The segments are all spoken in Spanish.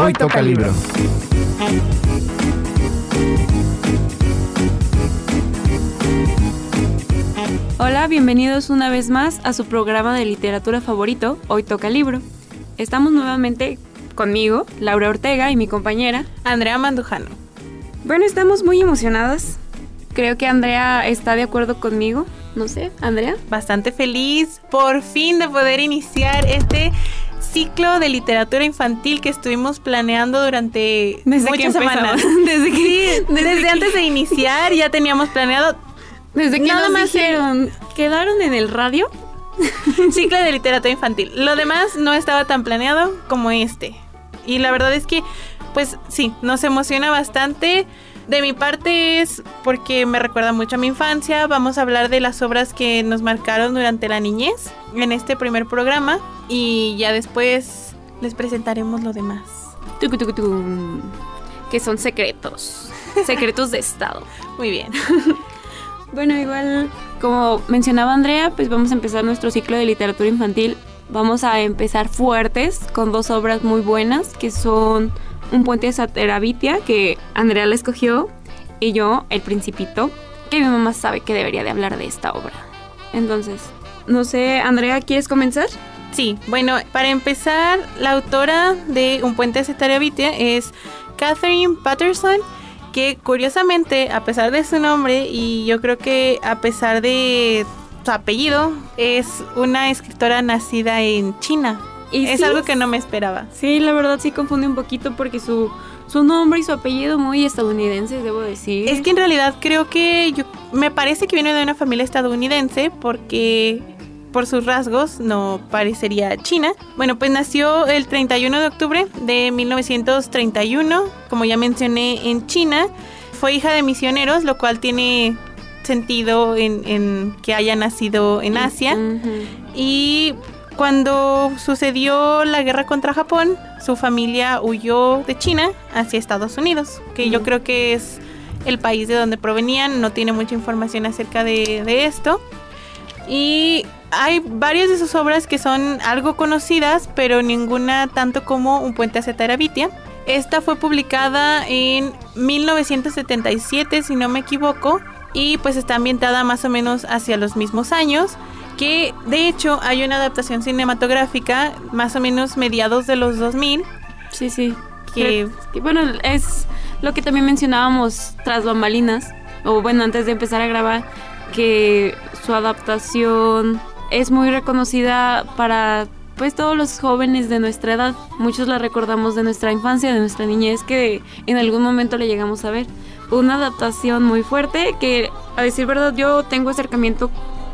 Hoy toca libro. Hola, bienvenidos una vez más a su programa de literatura favorito, Hoy toca libro. Estamos nuevamente conmigo, Laura Ortega y mi compañera Andrea Mandujano. Bueno, estamos muy emocionadas. Creo que Andrea está de acuerdo conmigo. No sé, Andrea. Bastante feliz por fin de poder iniciar este ciclo de literatura infantil que estuvimos planeando durante muchas semanas. desde que, desde, antes de iniciar ya teníamos planeado. Desde que nada más dijeron, quedaron en el radio. ciclo de literatura infantil. Lo demás no estaba tan planeado como este. Y la verdad es que, pues sí, nos emociona bastante. De mi parte es porque me recuerda mucho a mi infancia. Vamos a hablar de las obras que nos marcaron durante la niñez en este primer programa y ya después les presentaremos lo demás. Que son secretos. Secretos de Estado. Muy bien. bueno, igual, como mencionaba Andrea, pues vamos a empezar nuestro ciclo de literatura infantil. Vamos a empezar fuertes con dos obras muy buenas que son un puente de Saterabitia que Andrea la escogió y yo, El Principito, que mi mamá sabe que debería de hablar de esta obra. Entonces, no sé, Andrea, ¿quieres comenzar? Sí, bueno, para empezar, la autora de Un puente de Saterabitia es Catherine Patterson, que curiosamente, a pesar de su nombre y yo creo que a pesar de su apellido, es una escritora nacida en China. Y es algo que no me esperaba. Sí, la verdad sí confunde un poquito porque su, su nombre y su apellido muy estadounidenses, debo decir. Es que en realidad creo que yo me parece que viene de una familia estadounidense porque por sus rasgos no parecería china. Bueno, pues nació el 31 de octubre de 1931, como ya mencioné, en China. Fue hija de misioneros, lo cual tiene sentido en, que haya nacido en Asia. Y cuando sucedió la guerra contra Japón, su familia huyó de China hacia Estados Unidos, que yo creo que es el país de donde provenían, no tiene mucha información acerca de, esto. Y hay varias de sus obras que son algo conocidas, pero ninguna tanto como Un puente hacia Terabitia. Esta fue publicada en 1977, si no me equivoco, y pues está ambientada más o menos hacia los mismos años que de hecho hay una adaptación cinematográfica más o menos mediados de los 2000. Sí, sí. Que, bueno, es lo que también mencionábamos tras bambalinas, o bueno, antes de empezar a grabar, que su adaptación es muy reconocida para pues todos los jóvenes de nuestra edad. Muchos la recordamos de nuestra infancia, de nuestra niñez, que en algún momento le llegamos a ver. Una adaptación muy fuerte que, a decir verdad, yo tengo acercamiento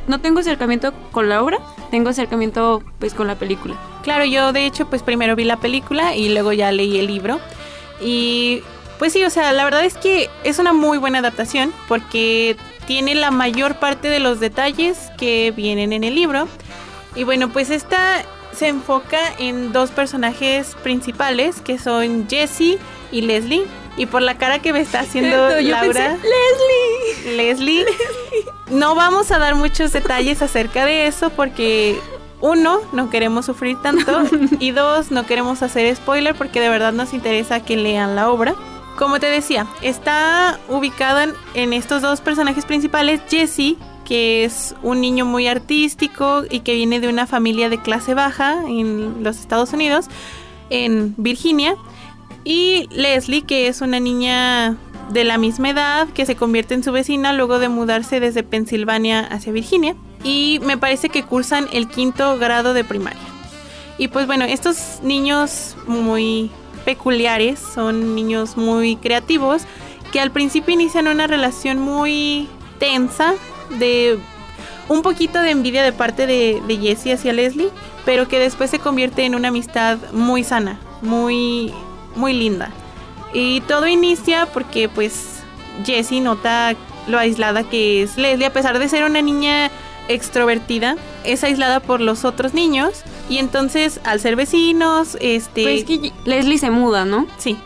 no tengo acercamiento con la obra, tengo acercamiento pues con la película. Claro, yo de hecho pues primero vi la película y luego ya leí el libro. Y pues sí, o sea, la verdad es que es una muy buena adaptación porque tiene la mayor parte de los detalles que vienen en el libro. Y bueno, pues esta se enfoca en dos personajes principales que son Jessie y Leslie. Y por la cara que me está haciendo Laura. Leslie. Leslie. No vamos a dar muchos detalles acerca de eso porque uno, no queremos sufrir tanto y dos, no queremos hacer spoiler porque de verdad nos interesa que lean la obra. Como te decía, está ubicada en estos dos personajes principales, Jesse, que es un niño muy artístico y que viene de una familia de clase baja en los Estados Unidos, en Virginia, y Leslie, que es una niña de la misma edad que se convierte en su vecina luego de mudarse desde Pensilvania hacia Virginia. Y me parece que cursan el quinto grado de primaria. Y pues bueno, estos niños muy peculiares son niños muy creativos que al principio inician una relación muy tensa de un poquito de envidia de parte de, de Jessie hacia Leslie, pero que después se convierte en una amistad muy sana, muy muy linda. Y todo inicia porque pues Jessie nota lo aislada que es Leslie, a pesar de ser una niña extrovertida, es aislada por los otros niños y entonces al ser vecinos, este pues que Leslie se muda, ¿no? Sí.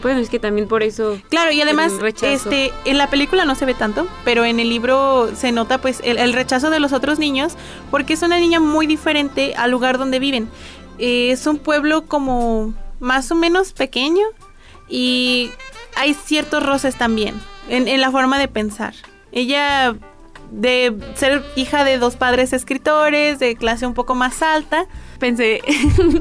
Pues es que también por eso Claro, y además este en la película no se ve tanto, pero en el libro se nota pues el, el rechazo de los otros niños porque es una niña muy diferente al lugar donde viven. es un pueblo como más o menos pequeño y hay ciertos roces también en, en la forma de pensar. Ella de ser hija de dos padres escritores, de clase un poco más alta. Pensé,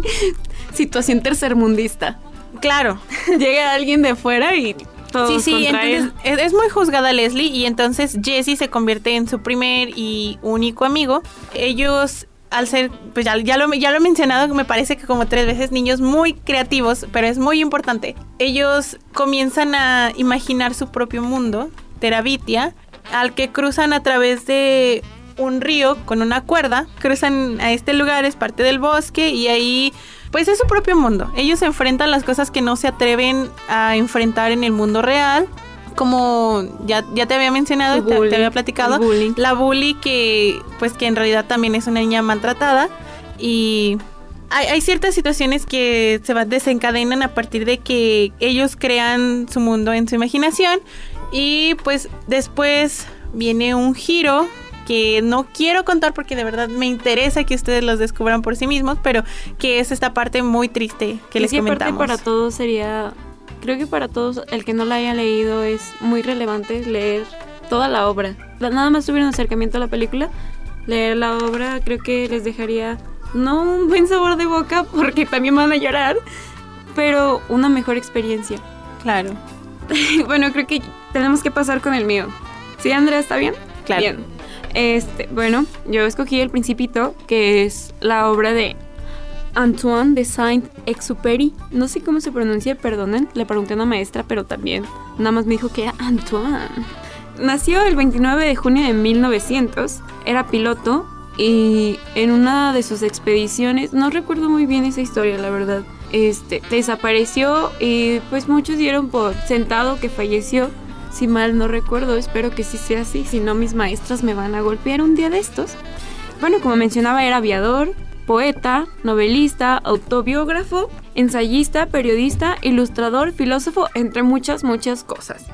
situación tercermundista. Claro. Llega alguien de fuera y Sí, sí, entonces es, es muy juzgada Leslie y entonces Jesse se convierte en su primer y único amigo. Ellos al ser, pues ya, ya, lo, ya lo he mencionado, me parece que como tres veces, niños muy creativos, pero es muy importante. Ellos comienzan a imaginar su propio mundo, Terabitia, al que cruzan a través de un río con una cuerda, cruzan a este lugar, es parte del bosque y ahí pues es su propio mundo. Ellos enfrentan las cosas que no se atreven a enfrentar en el mundo real. Como ya, ya te había mencionado, El te, te había platicado, el bullying. la bully que pues que en realidad también es una niña maltratada y hay, hay ciertas situaciones que se desencadenan a partir de que ellos crean su mundo en su imaginación y pues después viene un giro que no quiero contar porque de verdad me interesa que ustedes los descubran por sí mismos, pero que es esta parte muy triste que Y les comentamos. para todos sería, creo que para todos, el que no la haya leído es muy relevante leer toda la obra. Nada más tuviera un acercamiento a la película, leer la obra creo que les dejaría no un buen sabor de boca porque también van a llorar, pero una mejor experiencia. Claro. bueno, creo que tenemos que pasar con el mío. ¿Sí, Andrea, está bien? Claro. Bien. Este, bueno, yo escogí El Principito, que es la obra de Antoine de Saint-Exupéry. No sé cómo se pronuncia, perdonen. Le pregunté a una maestra, pero también nada más me dijo que era Antoine. Nació el 29 de junio de 1900. Era piloto y en una de sus expediciones, no recuerdo muy bien esa historia, la verdad. Este, desapareció y pues muchos dieron por sentado que falleció. Si mal no recuerdo, espero que sí sea así, si no mis maestras me van a golpear un día de estos. Bueno, como mencionaba, era aviador, poeta, novelista, autobiógrafo, ensayista, periodista, ilustrador, filósofo, entre muchas, muchas cosas.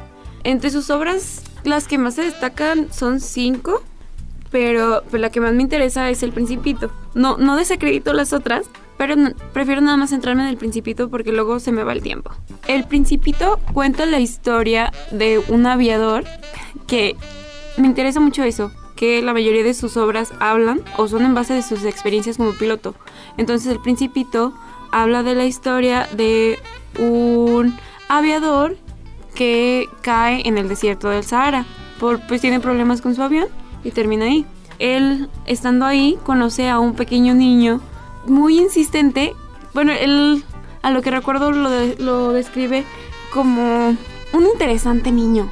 Entre sus obras, las que más se destacan son cinco, pero pues, la que más me interesa es El Principito. No, no desacredito las otras, pero prefiero nada más centrarme en El Principito porque luego se me va el tiempo. El Principito cuenta la historia de un aviador que me interesa mucho eso, que la mayoría de sus obras hablan o son en base de sus experiencias como piloto. Entonces El Principito habla de la historia de un aviador que cae en el desierto del Sahara. Pues tiene problemas con su avión y termina ahí. Él, estando ahí, conoce a un pequeño niño muy insistente. Bueno, él, a lo que recuerdo, lo, lo describe como un interesante niño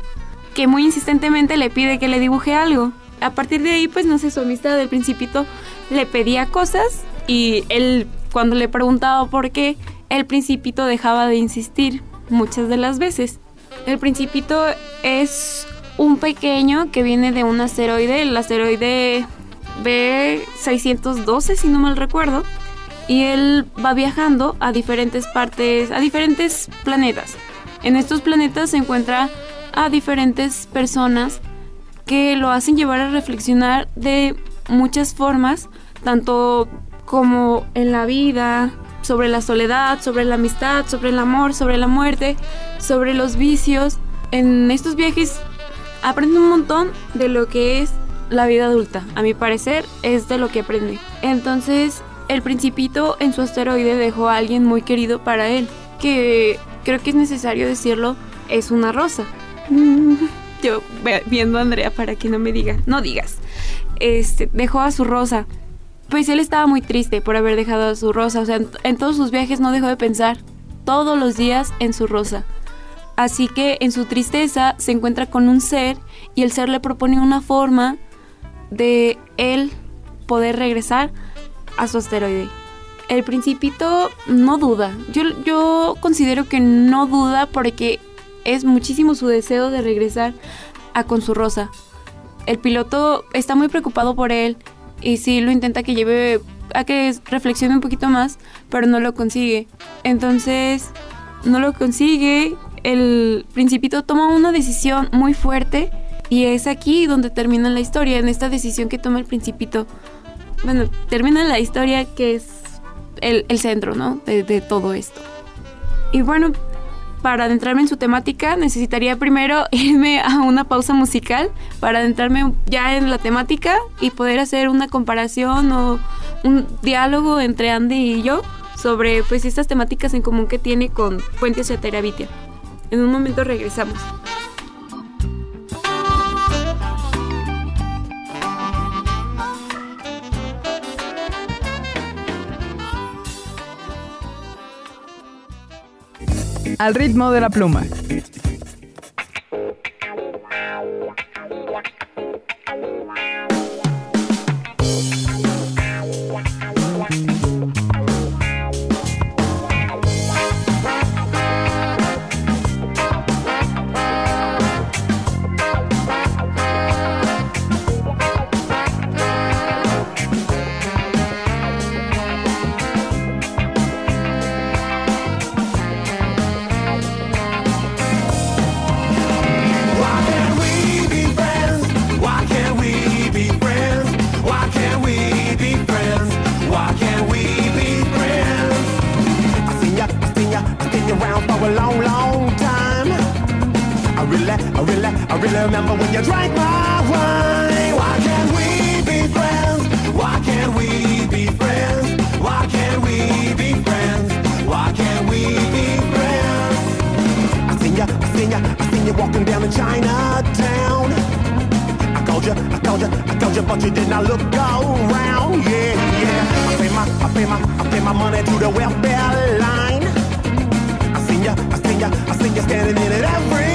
que muy insistentemente le pide que le dibuje algo. A partir de ahí, pues no sé, su amistad del principito le pedía cosas y él, cuando le preguntaba por qué, el principito dejaba de insistir muchas de las veces. El principito es un pequeño que viene de un asteroide, el asteroide B612, si no mal recuerdo, y él va viajando a diferentes partes, a diferentes planetas. En estos planetas se encuentra a diferentes personas que lo hacen llevar a reflexionar de muchas formas, tanto como en la vida, sobre la soledad, sobre la amistad, sobre el amor, sobre la muerte, sobre los vicios. En estos viajes aprende un montón de lo que es la vida adulta. A mi parecer es de lo que aprende. Entonces, el principito en su asteroide dejó a alguien muy querido para él, que creo que es necesario decirlo, es una rosa. Yo viendo a Andrea para que no me diga, no digas. Este, dejó a su rosa. Pues él estaba muy triste por haber dejado a su rosa, o sea, en, en todos sus viajes no dejó de pensar todos los días en su rosa. Así que en su tristeza se encuentra con un ser y el ser le propone una forma de él poder regresar a su asteroide. El principito no duda. Yo, yo considero que no duda porque es muchísimo su deseo de regresar a con su rosa. El piloto está muy preocupado por él y sí lo intenta que lleve a que reflexione un poquito más, pero no lo consigue. Entonces, no lo consigue. El principito toma una decisión muy fuerte y es aquí donde termina la historia, en esta decisión que toma el principito. Bueno, termina la historia que es el, el centro, ¿no? De, de todo esto. Y bueno, para adentrarme en su temática, necesitaría primero irme a una pausa musical para adentrarme ya en la temática y poder hacer una comparación o un diálogo entre Andy y yo sobre pues estas temáticas en común que tiene con Puentes y Terabitia. En un momento regresamos. Al ritmo de la pluma. Remember when you drank my wine. Why can't we be friends? Why can't we be friends? Why can't we be friends? Why can't we be friends? I seen ya, I seen ya, I seen ya walking down in Chinatown. I called ya, I called ya, I told ya, but you did not look around. Yeah, yeah. I pay my, I pay my, I pay my money to the welfare line. I seen ya, I seen ya, I seen ya standing in it every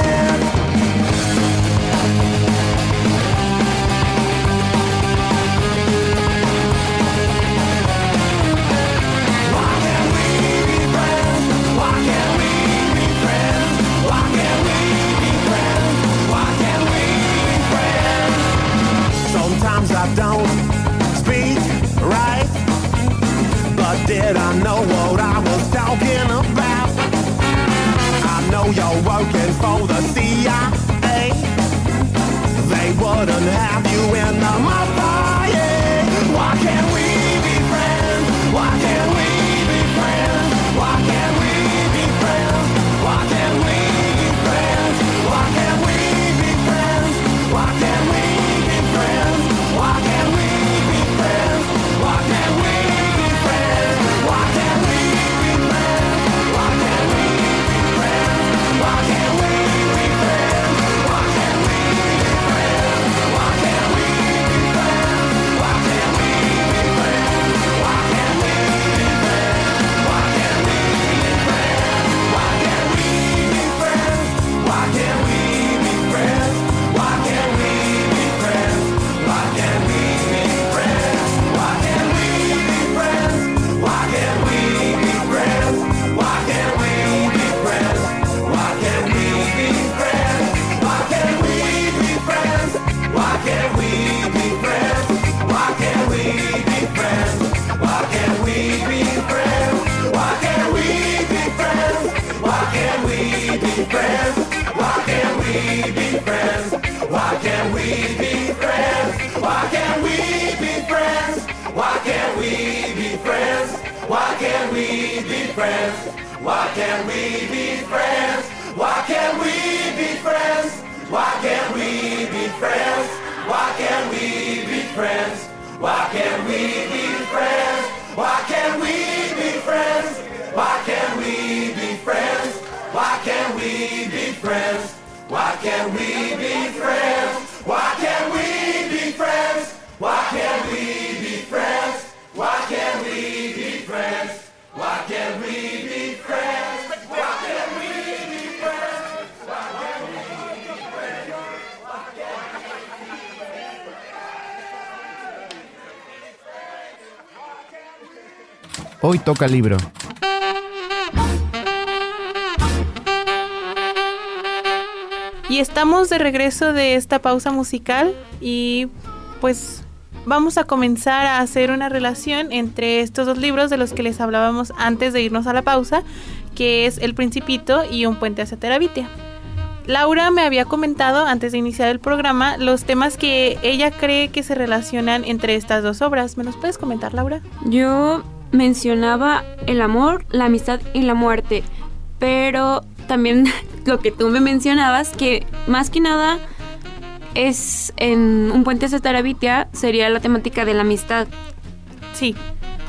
said I know what I was talking about. I know you're working for the CIA. They wouldn't have you in the mind. we be friends? Why can't we be friends? Why can't we be friends? Why can't we be friends? Why can't we? Hoy toca libro. Y estamos de regreso de esta pausa musical y pues vamos a comenzar a hacer una relación entre estos dos libros de los que les hablábamos antes de irnos a la pausa, que es El Principito y Un Puente hacia Terabitia. Laura me había comentado antes de iniciar el programa los temas que ella cree que se relacionan entre estas dos obras. ¿Me los puedes comentar, Laura? Yo mencionaba el amor, la amistad y la muerte, pero también lo que tú me mencionabas, que más que nada es en un puente hacia Tarabitia, sería la temática de la amistad. Sí,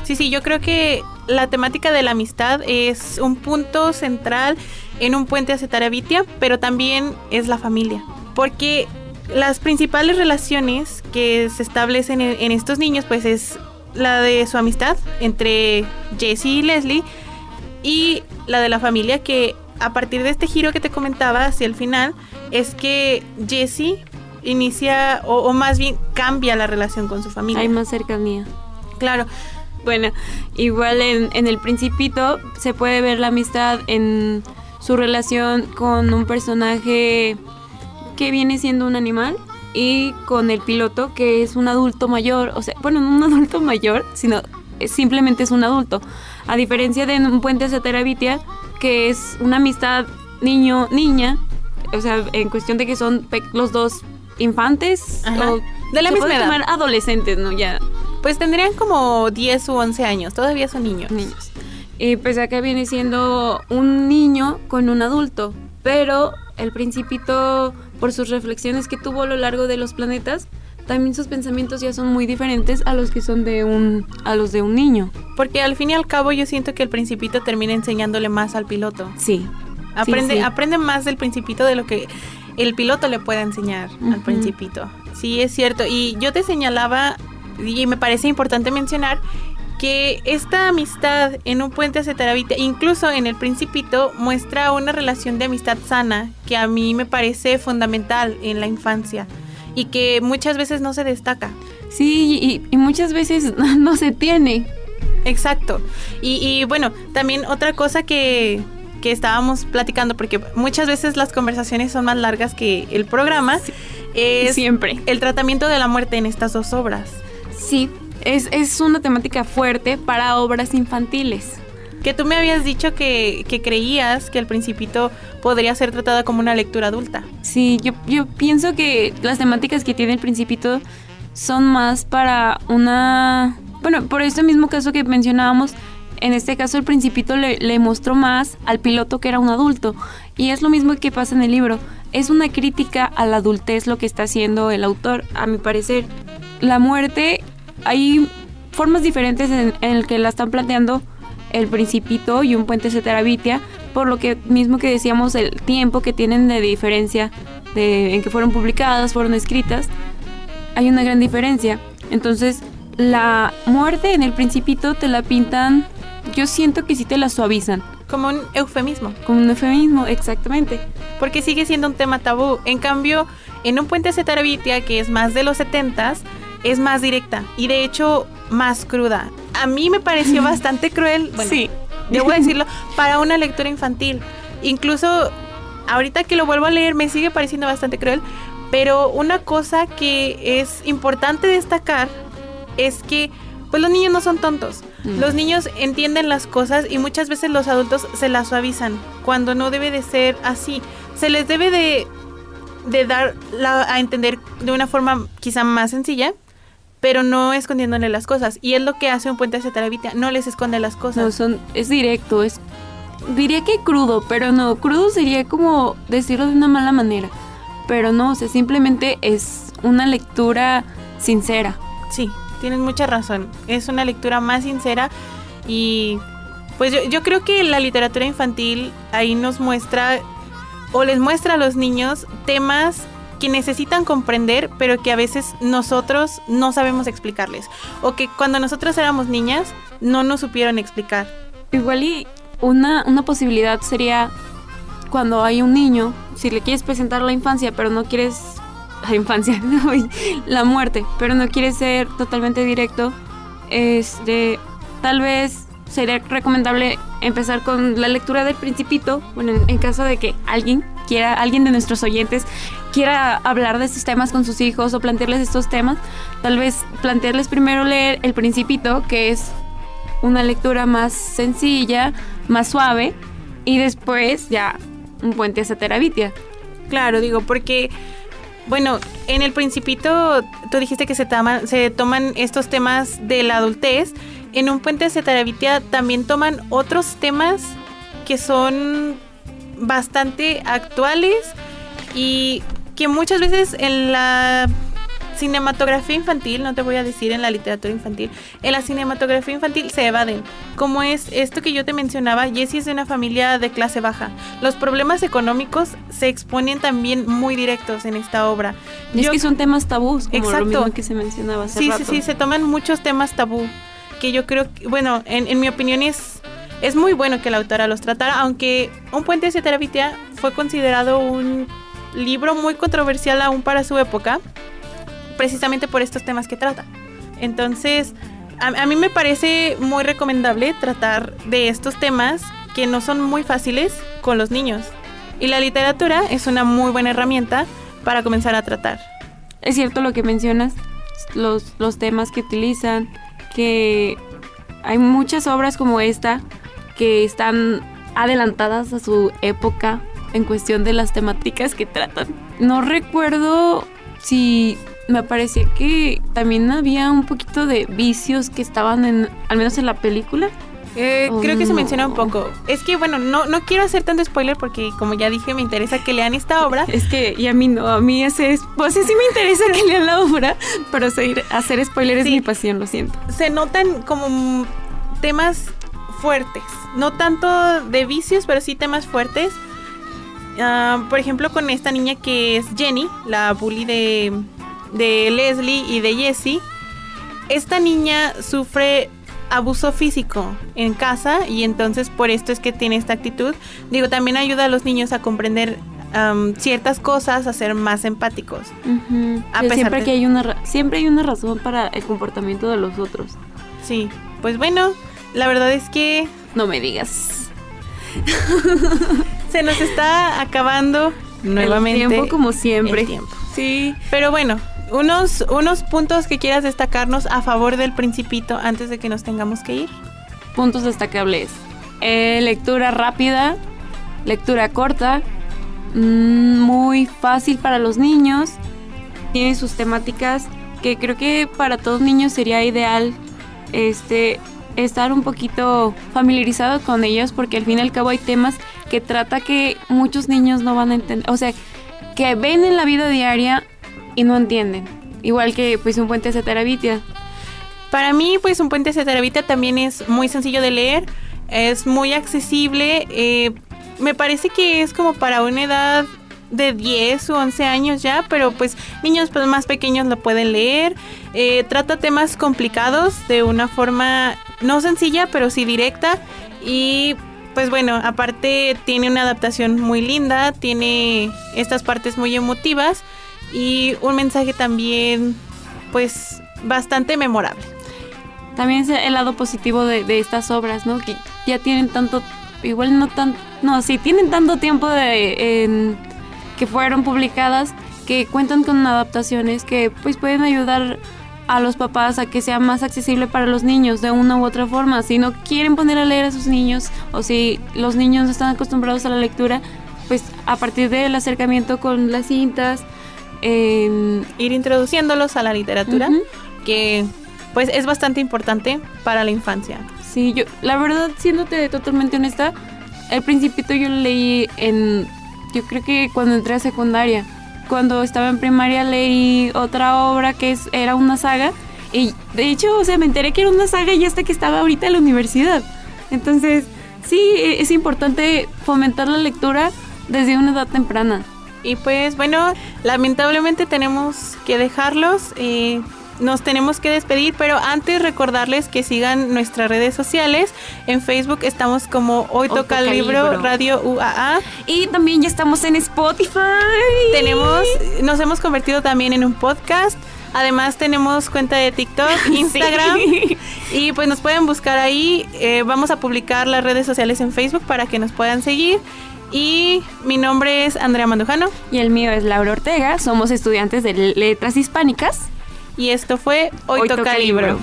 sí, sí, yo creo que la temática de la amistad es un punto central en un puente hacia Tarabitia, pero también es la familia. Porque las principales relaciones que se establecen en, en estos niños, pues es la de su amistad entre Jesse y Leslie y la de la familia que a partir de este giro que te comentaba hacia el final es que Jesse inicia o, o más bien cambia la relación con su familia. Hay más cercanía. Claro, Bueno, igual en, en El Principito se puede ver la amistad en su relación con un personaje que viene siendo un animal y con el piloto que es un adulto mayor, o sea, bueno, no un adulto mayor, sino es- simplemente es un adulto. A diferencia de un puente hacia Terabitia, que es una amistad niño-niña, o sea, en cuestión de que son los dos infantes Ajá. o De la misma edad. adolescentes, ¿no? Ya pues tendrían como 10 u 11 años, todavía son niños. niños. Y pues acá viene siendo un niño con un adulto, pero el principito, por sus reflexiones que tuvo a lo largo de los planetas, también sus pensamientos ya son muy diferentes a los que son de un a los de un niño. Porque al fin y al cabo yo siento que el principito termina enseñándole más al piloto. Sí. Aprende, sí. aprende más del principito de lo que el piloto le puede enseñar al principito. Sí, es cierto. Y yo te señalaba, y me parece importante mencionar, que esta amistad en un puente hacia Terabitia, incluso en el principito, muestra una relación de amistad sana que a mí me parece fundamental en la infancia y que muchas veces no se destaca. Sí, y, y muchas veces no se tiene. Exacto. Y, y bueno, también otra cosa que, que estábamos platicando, porque muchas veces las conversaciones son más largas que el programa, es Siempre. el tratamiento de la muerte en estas dos obras. Sí, es, es una temática fuerte para obras infantiles. Que tú me habías dicho que, que creías que el principito podría ser tratada como una lectura adulta. Sí, yo, yo pienso que las temáticas que tiene el Principito son más para una... Bueno, por este mismo caso que mencionábamos, en este caso el Principito le, le mostró más al piloto que era un adulto. Y es lo mismo que pasa en el libro. Es una crítica a la adultez lo que está haciendo el autor, a mi parecer. La muerte, hay formas diferentes en, en el que la están planteando el Principito y un puente hacia Terabitia, por lo que mismo que decíamos el tiempo que tienen de diferencia de, en que fueron publicadas, fueron escritas, hay una gran diferencia. Entonces, la muerte en el Principito te la pintan, yo siento que sí te la suavizan, Como un eufemismo. con un eufemismo, exactamente. Porque sigue siendo un tema tabú. En cambio, en un puente hacia Terabitia, que es más de los 70s, es más directa. Y de hecho, más cruda. A mí me pareció bastante cruel. Bueno, sí. debo decirlo, para una lectura infantil. Incluso ahorita que lo vuelvo a leer me sigue pareciendo bastante cruel, pero una cosa que es importante destacar es que pues los niños no son tontos. Mm. Los niños entienden las cosas y muchas veces los adultos se las suavizan cuando no debe de ser así. Se les debe de, de dar la- a entender de una forma quizá más sencilla, pero no escondiéndole las cosas. Y es lo que hace un puente hacia Terabitia, no les esconde las cosas. No, son, es directo, es... Diría que crudo, pero no, crudo sería como decirlo de una mala manera. Pero no, o sea, simplemente es una lectura sincera. Sí, tienes mucha razón. Es una lectura más sincera y pues yo, yo creo que la literatura infantil ahí nos muestra o les muestra a los niños temas que necesitan comprender, pero que a veces nosotros no sabemos explicarles. O que cuando nosotros éramos niñas no nos supieron explicar. Igual y una, una posibilidad sería cuando hay un niño, si le quieres presentar la infancia, pero no quieres la infancia, la muerte, pero no quieres ser totalmente directo, este, tal vez sería recomendable empezar con la lectura del Principito, bueno, en, en caso de que alguien quiera, alguien de nuestros oyentes quiera hablar de estos temas con sus hijos o plantearles estos temas, tal vez plantearles primero leer El Principito, que es una lectura más sencilla, más suave, y después ya un puente hacia Terabitia. Claro, digo, porque, bueno, en El Principito tú dijiste que se, toman, se toman estos temas de la adultez. En un puente hacia Terabitia también toman otros temas que son bastante actuales y que muchas veces en la cinematografía infantil, no te voy a decir en la literatura infantil, en la cinematografía infantil se evaden. Como es esto que yo te mencionaba, Jessie es de una familia de clase baja. Los problemas económicos se exponen también muy directos en esta obra. es que son temas tabús, como lo mismo que se mencionaba hace Sí, rato. sí, sí, se toman muchos temas tabú, que yo creo que, bueno, en, en mi opinión es es muy bueno que la autora los tratara, aunque Un puente hacia Terabitia fue considerado un libro muy controversial aún para su época, precisamente por estos temas que trata. Entonces, a, a mí me parece muy recomendable tratar de estos temas que no son muy fáciles con los niños. Y la literatura es una muy buena herramienta para comenzar a tratar. Es cierto lo que mencionas, los, los temas que utilizan, que hay muchas obras como esta que están adelantadas a su época en cuestión de las temáticas que tratan. No recuerdo si me parecía que también había un poquito de vicios que estaban en, al menos en la película. Eh, Oh, creo que se menciona un poco. Es que, bueno, no, no quiero hacer tanto spoiler porque, como ya dije, me interesa que lean esta obra. Es que, y a mí no, a mí ese es, pues sí me interesa que lean la obra, pero seguir- hacer spoiler es mi pasión, lo siento. Se notan como temas fuertes. No tanto de vicios, pero sí temas fuertes. Ah, por ejemplo, con esta niña que es Jenny, la bully de, de Leslie y de Jessie. Esta niña sufre abuso físico en casa y entonces por esto es que tiene esta actitud. Digo, también ayuda a los niños a comprender ciertas cosas, a ser más empáticos. Ujú. A pesar siempre de- que hay una ra- siempre hay una razón para el comportamiento de los otros. Sí, pues bueno, la verdad es que No me digas. se nos está acabando nuevamente El tiempo como siempre. el tiempo. Sí. Pero bueno, unos, unos puntos que quieras destacarnos a favor del principito antes de que nos tengamos que ir. Puntos destacables. Eh, lectura rápida, lectura corta, mm, muy fácil para los niños. Tiene sus temáticas que creo que para todos niños sería ideal este estar un poquito familiarizado con ellos porque al fin y al cabo hay temas que trata que muchos niños no van a entender, o sea, que ven en la vida diaria y no entienden. Igual que pues un puente hacia Terabitia. Para mí, pues un puente hacia Terabita también es muy sencillo de leer, es muy accesible. eh, me parece que es como para una edad de 10 o 11 años ya, pero pues niños pues, más pequeños lo pueden leer. Eh, trata temas complicados de una forma no sencilla, pero sí directa. Y pues bueno, aparte tiene una adaptación muy linda, tiene estas partes muy emotivas y un mensaje también pues bastante memorable. También es el lado positivo de, estas obras, ¿no? Que ya tienen tanto, igual no tan, no, sí, tienen tanto tiempo de, en- que fueron publicadas que cuentan con adaptaciones que pues pueden ayudar a los papás a que sea más accesible para los niños de una u otra forma. Si no quieren poner a leer a sus niños o si los niños no están acostumbrados a la lectura, pues a partir del acercamiento con las cintas, em, ir introduciéndolos a la literatura, que pues es bastante importante para la infancia. Sí, yo, la verdad, siéndote totalmente honesta, El Principito yo lo leí en, yo creo que cuando entré a secundaria. Cuando estaba en primaria leí otra obra que es, era una saga. Y de hecho, o sea, me enteré que era una saga y hasta que estaba ahorita en la universidad. Entonces, sí, e- es importante fomentar la lectura desde una edad temprana. Y pues bueno, lamentablemente tenemos que dejarlos. eh, nos tenemos que despedir, pero antes recordarles que sigan nuestras redes sociales. En Facebook estamos como Hoy Toca, el libro, Libro. Radio UAA. Y también ya estamos en Spotify. Tenemos, nos hemos convertido también en un podcast. Además tenemos cuenta de TikTok, Instagram Sí. y pues nos pueden buscar ahí. Eh, vamos a publicar las redes sociales en Facebook para que nos puedan seguir. Y mi nombre es Andrea Mandujano Y el mío es Laura Ortega. Somos estudiantes de Letras Hispánicas. Y esto fue Hoy, toca, libro.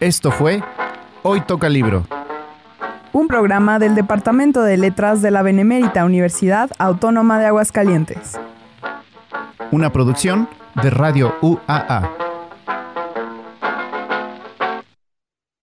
Esto fue Hoy Toca Libro. Un programa del Departamento de Letras de la Benemérita Universidad Autónoma de Aguascalientes. Una producción de Radio UAA.